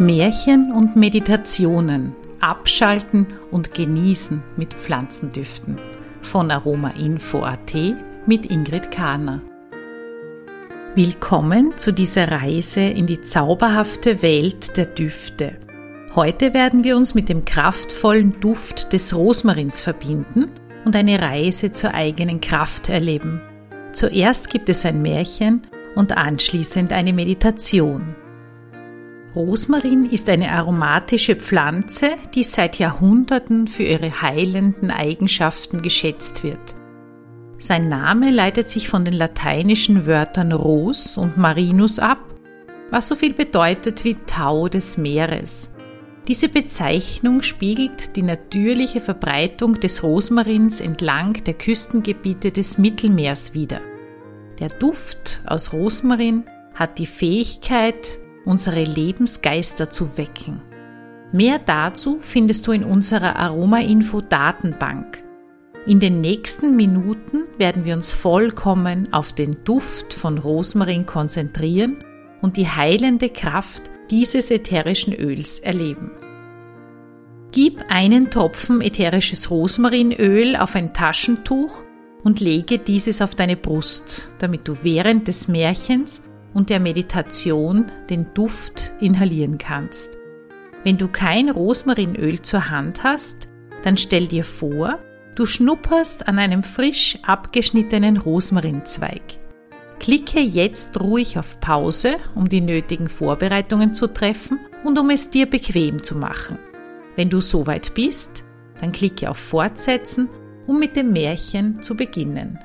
Märchen und Meditationen abschalten und genießen mit Pflanzendüften von Aromainfo.at mit Ingrid Kahner. Willkommen zu dieser Reise in die zauberhafte Welt der Düfte. Heute werden wir uns mit dem kraftvollen Duft des Rosmarins verbinden und eine Reise zur eigenen Kraft erleben. Zuerst gibt es ein Märchen und anschließend eine Meditation. Rosmarin ist eine aromatische Pflanze, die seit Jahrhunderten für ihre heilenden Eigenschaften geschätzt wird. Sein Name leitet sich von den lateinischen Wörtern Ros und Marinus ab, was so viel bedeutet wie Tau des Meeres. Diese Bezeichnung spiegelt die natürliche Verbreitung des Rosmarins entlang der Küstengebiete des Mittelmeers wider. Der Duft aus Rosmarin hat die Fähigkeit, unsere Lebensgeister zu wecken. Mehr dazu findest du in unserer Aromainfo Datenbank. In den nächsten Minuten werden wir uns vollkommen auf den Duft von Rosmarin konzentrieren und die heilende Kraft dieses ätherischen Öls erleben. Gib einen Tropfen ätherisches Rosmarinöl auf ein Taschentuch und lege dieses auf deine Brust, damit du während des Märchens und der Meditation den Duft inhalieren kannst. Wenn du kein Rosmarinöl zur Hand hast, dann stell dir vor, du schnupperst an einem frisch abgeschnittenen Rosmarinzweig. Klicke jetzt ruhig auf Pause, um die nötigen Vorbereitungen zu treffen und um es dir bequem zu machen. Wenn du soweit bist, dann klicke auf Fortsetzen, um mit dem Märchen zu beginnen.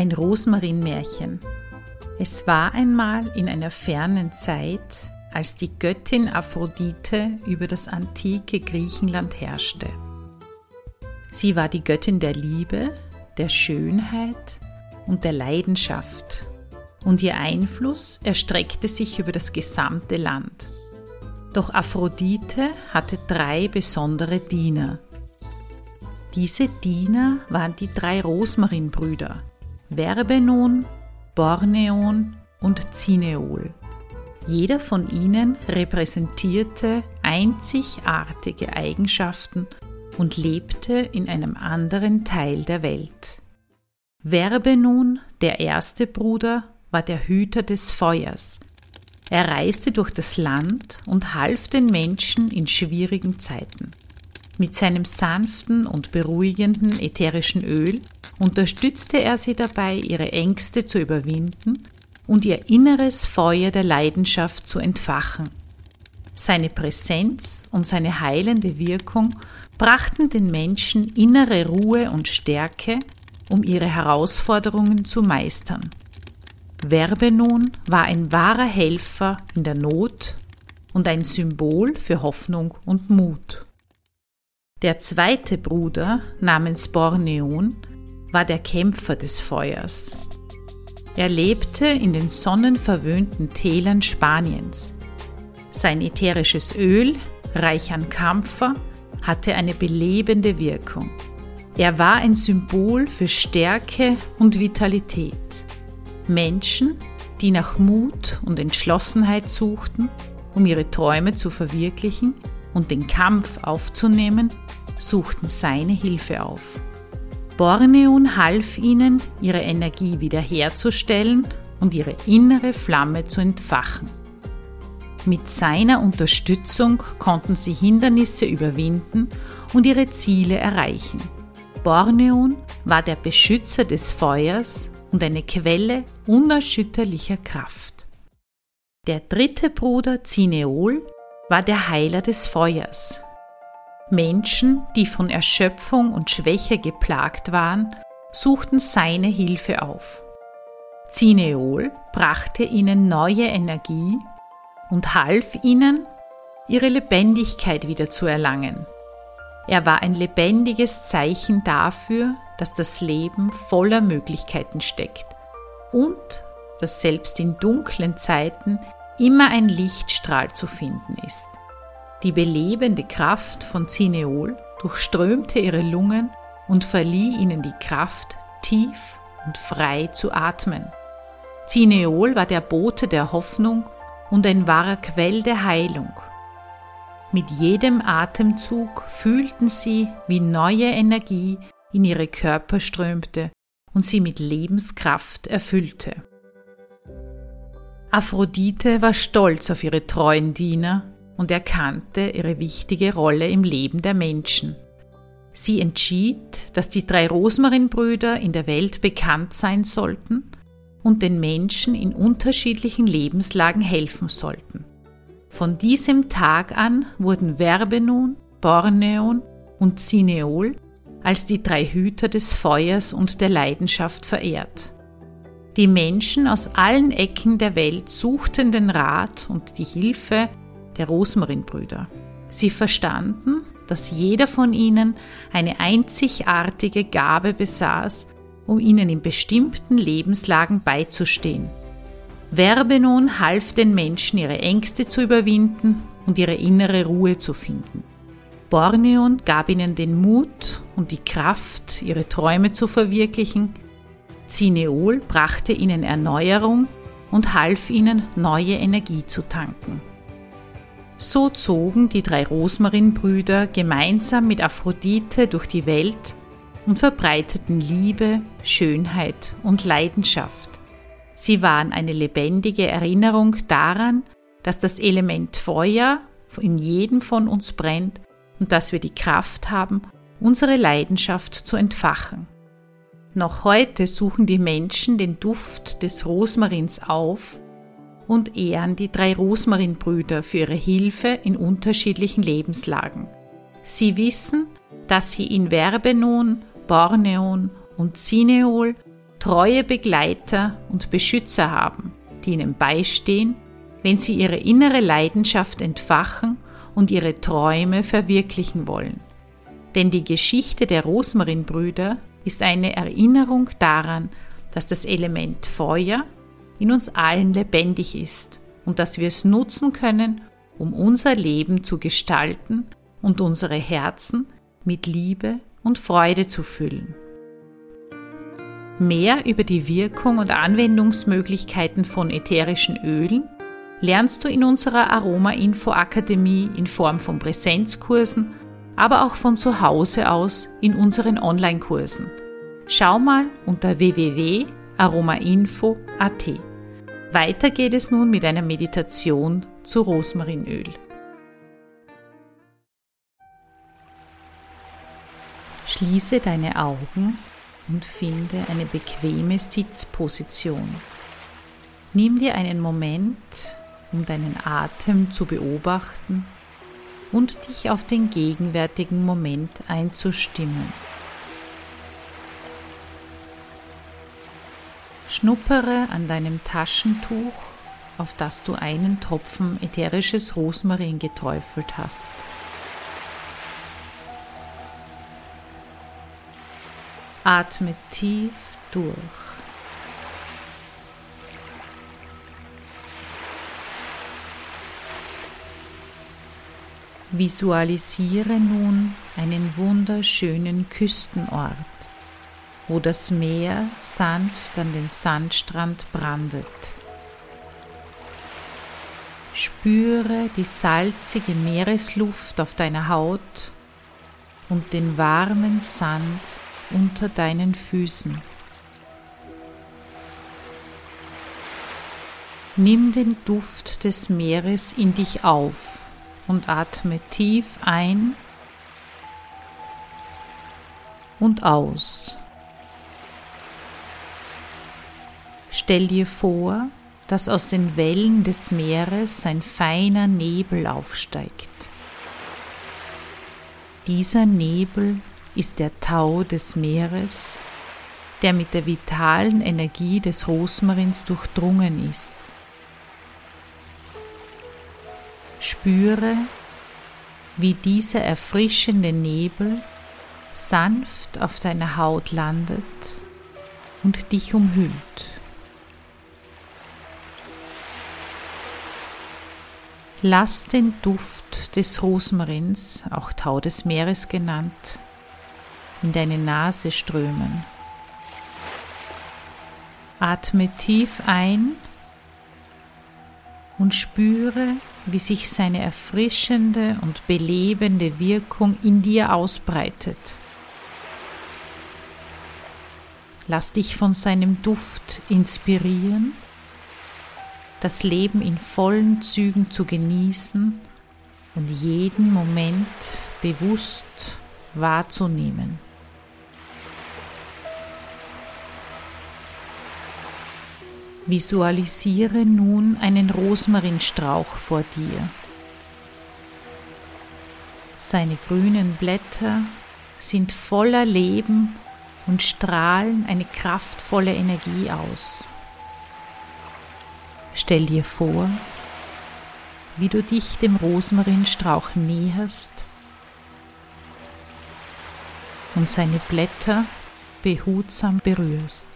Ein Rosmarinmärchen. Es war einmal in einer fernen Zeit, als die Göttin Aphrodite über das antike Griechenland herrschte. Sie war die Göttin der Liebe, der Schönheit und der Leidenschaft, und ihr Einfluss erstreckte sich über das gesamte Land. Doch Aphrodite hatte drei besondere Diener. Diese Diener waren die drei Rosmarinbrüder, Verbenon, Borneon und Cineol. Jeder von ihnen repräsentierte einzigartige Eigenschaften und lebte in einem anderen Teil der Welt. Verbenon, der erste Bruder, war der Hüter des Feuers. Er reiste durch das Land und half den Menschen in schwierigen Zeiten. Mit seinem sanften und beruhigenden ätherischen Öl unterstützte er sie dabei, ihre Ängste zu überwinden und ihr inneres Feuer der Leidenschaft zu entfachen. Seine Präsenz und seine heilende Wirkung brachten den Menschen innere Ruhe und Stärke, um ihre Herausforderungen zu meistern. Verbenon war ein wahrer Helfer in der Not und ein Symbol für Hoffnung und Mut. Der zweite Bruder namens Borneon war der Kämpfer des Feuers. Er lebte in den sonnenverwöhnten Tälern Spaniens. Sein ätherisches Öl, reich an Kampfer, hatte eine belebende Wirkung. Er war ein Symbol für Stärke und Vitalität. Menschen, die nach Mut und Entschlossenheit suchten, um ihre Träume zu verwirklichen und den Kampf aufzunehmen, suchten seine Hilfe auf. Borneon half ihnen, ihre Energie wiederherzustellen und ihre innere Flamme zu entfachen. Mit seiner Unterstützung konnten sie Hindernisse überwinden und ihre Ziele erreichen. Borneon war der Beschützer des Feuers und eine Quelle unerschütterlicher Kraft. Der dritte Bruder Cineol war der Heiler des Feuers, Menschen, die von Erschöpfung und Schwäche geplagt waren, suchten seine Hilfe auf. Cineol brachte ihnen neue Energie und half ihnen, ihre Lebendigkeit wieder zu erlangen. Er war ein lebendiges Zeichen dafür, dass das Leben voller Möglichkeiten steckt und dass selbst in dunklen Zeiten immer ein Lichtstrahl zu finden ist. Die belebende Kraft von Cineol durchströmte ihre Lungen und verlieh ihnen die Kraft, tief und frei zu atmen. Cineol war der Bote der Hoffnung und ein wahrer Quell der Heilung. Mit jedem Atemzug fühlten sie, wie neue Energie in ihre Körper strömte und sie mit Lebenskraft erfüllte. Aphrodite war stolz auf ihre treuen Diener und erkannte ihre wichtige Rolle im Leben der Menschen. Sie entschied, dass die drei Rosmarinbrüder in der Welt bekannt sein sollten und den Menschen in unterschiedlichen Lebenslagen helfen sollten. Von diesem Tag an wurden Verbenon, Borneon und Cineol als die drei Hüter des Feuers und der Leidenschaft verehrt. Die Menschen aus allen Ecken der Welt suchten den Rat und die Hilfe der Rosmarinbrüder. Sie verstanden, dass jeder von ihnen eine einzigartige Gabe besaß, um ihnen in bestimmten Lebenslagen beizustehen. Verbenon half den Menschen, ihre Ängste zu überwinden und ihre innere Ruhe zu finden. Borneon gab ihnen den Mut und die Kraft, ihre Träume zu verwirklichen. Cineol brachte ihnen Erneuerung und half ihnen, neue Energie zu tanken. So zogen die drei Rosmarinbrüder gemeinsam mit Aphrodite durch die Welt und verbreiteten Liebe, Schönheit und Leidenschaft. Sie waren eine lebendige Erinnerung daran, dass das Element Feuer in jedem von uns brennt und dass wir die Kraft haben, unsere Leidenschaft zu entfachen. Noch heute suchen die Menschen den Duft des Rosmarins auf und ehren die drei Rosmarinbrüder für ihre Hilfe in unterschiedlichen Lebenslagen. Sie wissen, dass sie in Verbenon, Borneon und Cineol treue Begleiter und Beschützer haben, die ihnen beistehen, wenn sie ihre innere Leidenschaft entfachen und ihre Träume verwirklichen wollen. Denn die Geschichte der Rosmarinbrüder ist eine Erinnerung daran, dass das Element Feuer in uns allen lebendig ist und dass wir es nutzen können, um unser Leben zu gestalten und unsere Herzen mit Liebe und Freude zu füllen. Mehr über die Wirkung und Anwendungsmöglichkeiten von ätherischen Ölen lernst du in unserer Aroma Info Akademie in Form von Präsenzkursen, aber auch von zu Hause aus in unseren Online-Kursen. Schau mal unter www.aromainfo.at. Weiter geht es nun mit einer Meditation zu Rosmarinöl. Schließe deine Augen und finde eine bequeme Sitzposition. Nimm dir einen Moment, um deinen Atem zu beobachten und dich auf den gegenwärtigen Moment einzustimmen. Schnuppere an deinem Taschentuch, auf das du einen Tropfen ätherisches Rosmarin geträufelt hast. Atme tief durch. Visualisiere nun einen wunderschönen Küstenort wo das Meer sanft an den Sandstrand brandet. Spüre die salzige Meeresluft auf deiner Haut und den warmen Sand unter deinen Füßen. Nimm den Duft des Meeres in dich auf und atme tief ein und aus. Stell dir vor, dass aus den Wellen des Meeres ein feiner Nebel aufsteigt. Dieser Nebel ist der Tau des Meeres, der mit der vitalen Energie des Rosmarins durchdrungen ist. Spüre, wie dieser erfrischende Nebel sanft auf deiner Haut landet und dich umhüllt. Lass den Duft des Rosmarins, auch Tau des Meeres genannt, in deine Nase strömen. Atme tief ein und spüre, wie sich seine erfrischende und belebende Wirkung in dir ausbreitet. Lass dich von seinem Duft inspirieren, das Leben in vollen Zügen zu genießen und jeden Moment bewusst wahrzunehmen. Visualisiere nun einen Rosmarinstrauch vor dir. Seine grünen Blätter sind voller Leben und strahlen eine kraftvolle Energie aus. Stell dir vor, wie du dich dem Rosmarinstrauch näherst und seine Blätter behutsam berührst.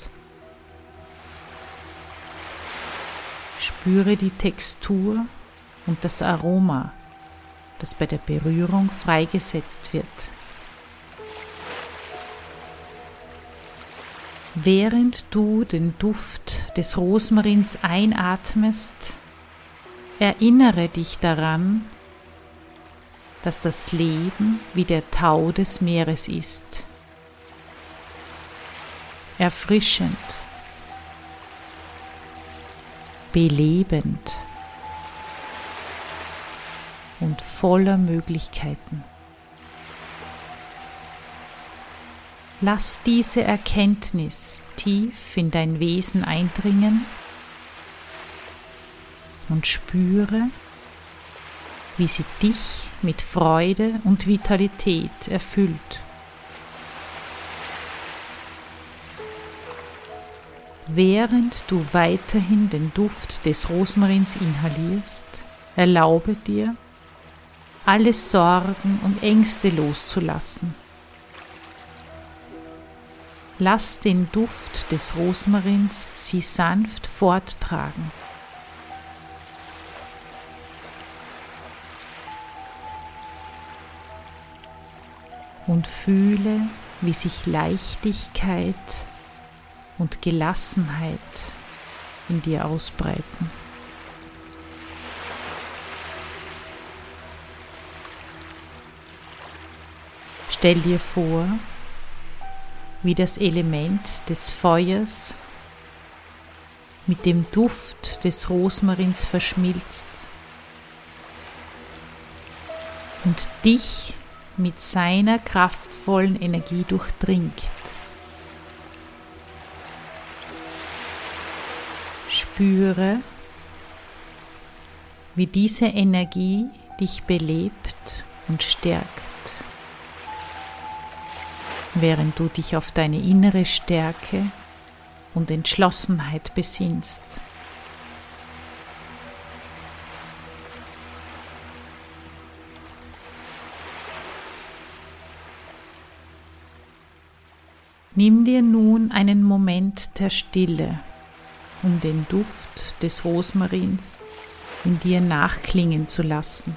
Spüre die Textur und das Aroma, das bei der Berührung freigesetzt wird. Während du den Duft des Rosmarins einatmest, erinnere dich daran, dass das Leben wie der Tau des Meeres ist. Erfrischend, belebend und voller Möglichkeiten. Lass diese Erkenntnis tief in dein Wesen eindringen und spüre, wie sie dich mit Freude und Vitalität erfüllt. Während du weiterhin den Duft des Rosmarins inhalierst, erlaube dir, alle Sorgen und Ängste loszulassen. Lass den Duft des Rosmarins sie sanft forttragen. Und fühle, wie sich Leichtigkeit und Gelassenheit in dir ausbreiten. Stell dir vor, wie das Element des Feuers mit dem Duft des Rosmarins verschmilzt und dich mit seiner kraftvollen Energie durchdringt. Spüre, wie diese Energie dich belebt und stärkt, während du dich auf deine innere Stärke und Entschlossenheit besinnst. Nimm dir nun einen Moment der Stille um den Duft des Rosmarins in dir nachklingen zu lassen.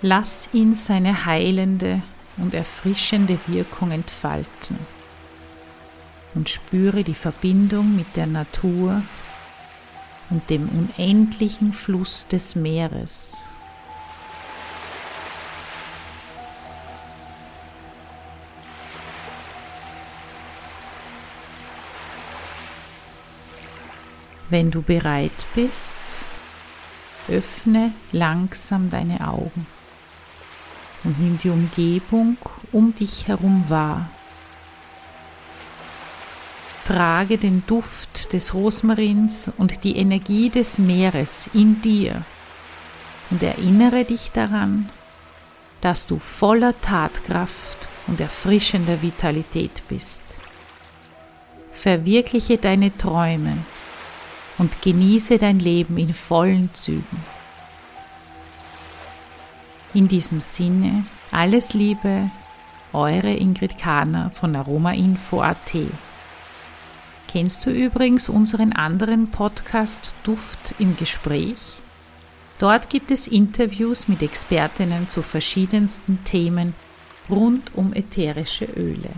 Lass ihn seine heilende und erfrischende Wirkung entfalten und spüre die Verbindung mit der Natur und dem unendlichen Fluss des Meeres. Wenn du bereit bist, öffne langsam deine Augen und nimm die Umgebung um dich herum wahr. Trage den Duft des Rosmarins und die Energie des Meeres in dir und erinnere dich daran, dass du voller Tatkraft und erfrischender Vitalität bist. Verwirkliche deine Träume und genieße dein Leben in vollen Zügen. In diesem Sinne, alles Liebe, eure Ingrid Kahner von aromainfo.at. Kennst du übrigens unseren anderen Podcast Duft im Gespräch? Dort gibt es Interviews mit Expertinnen zu verschiedensten Themen rund um ätherische Öle.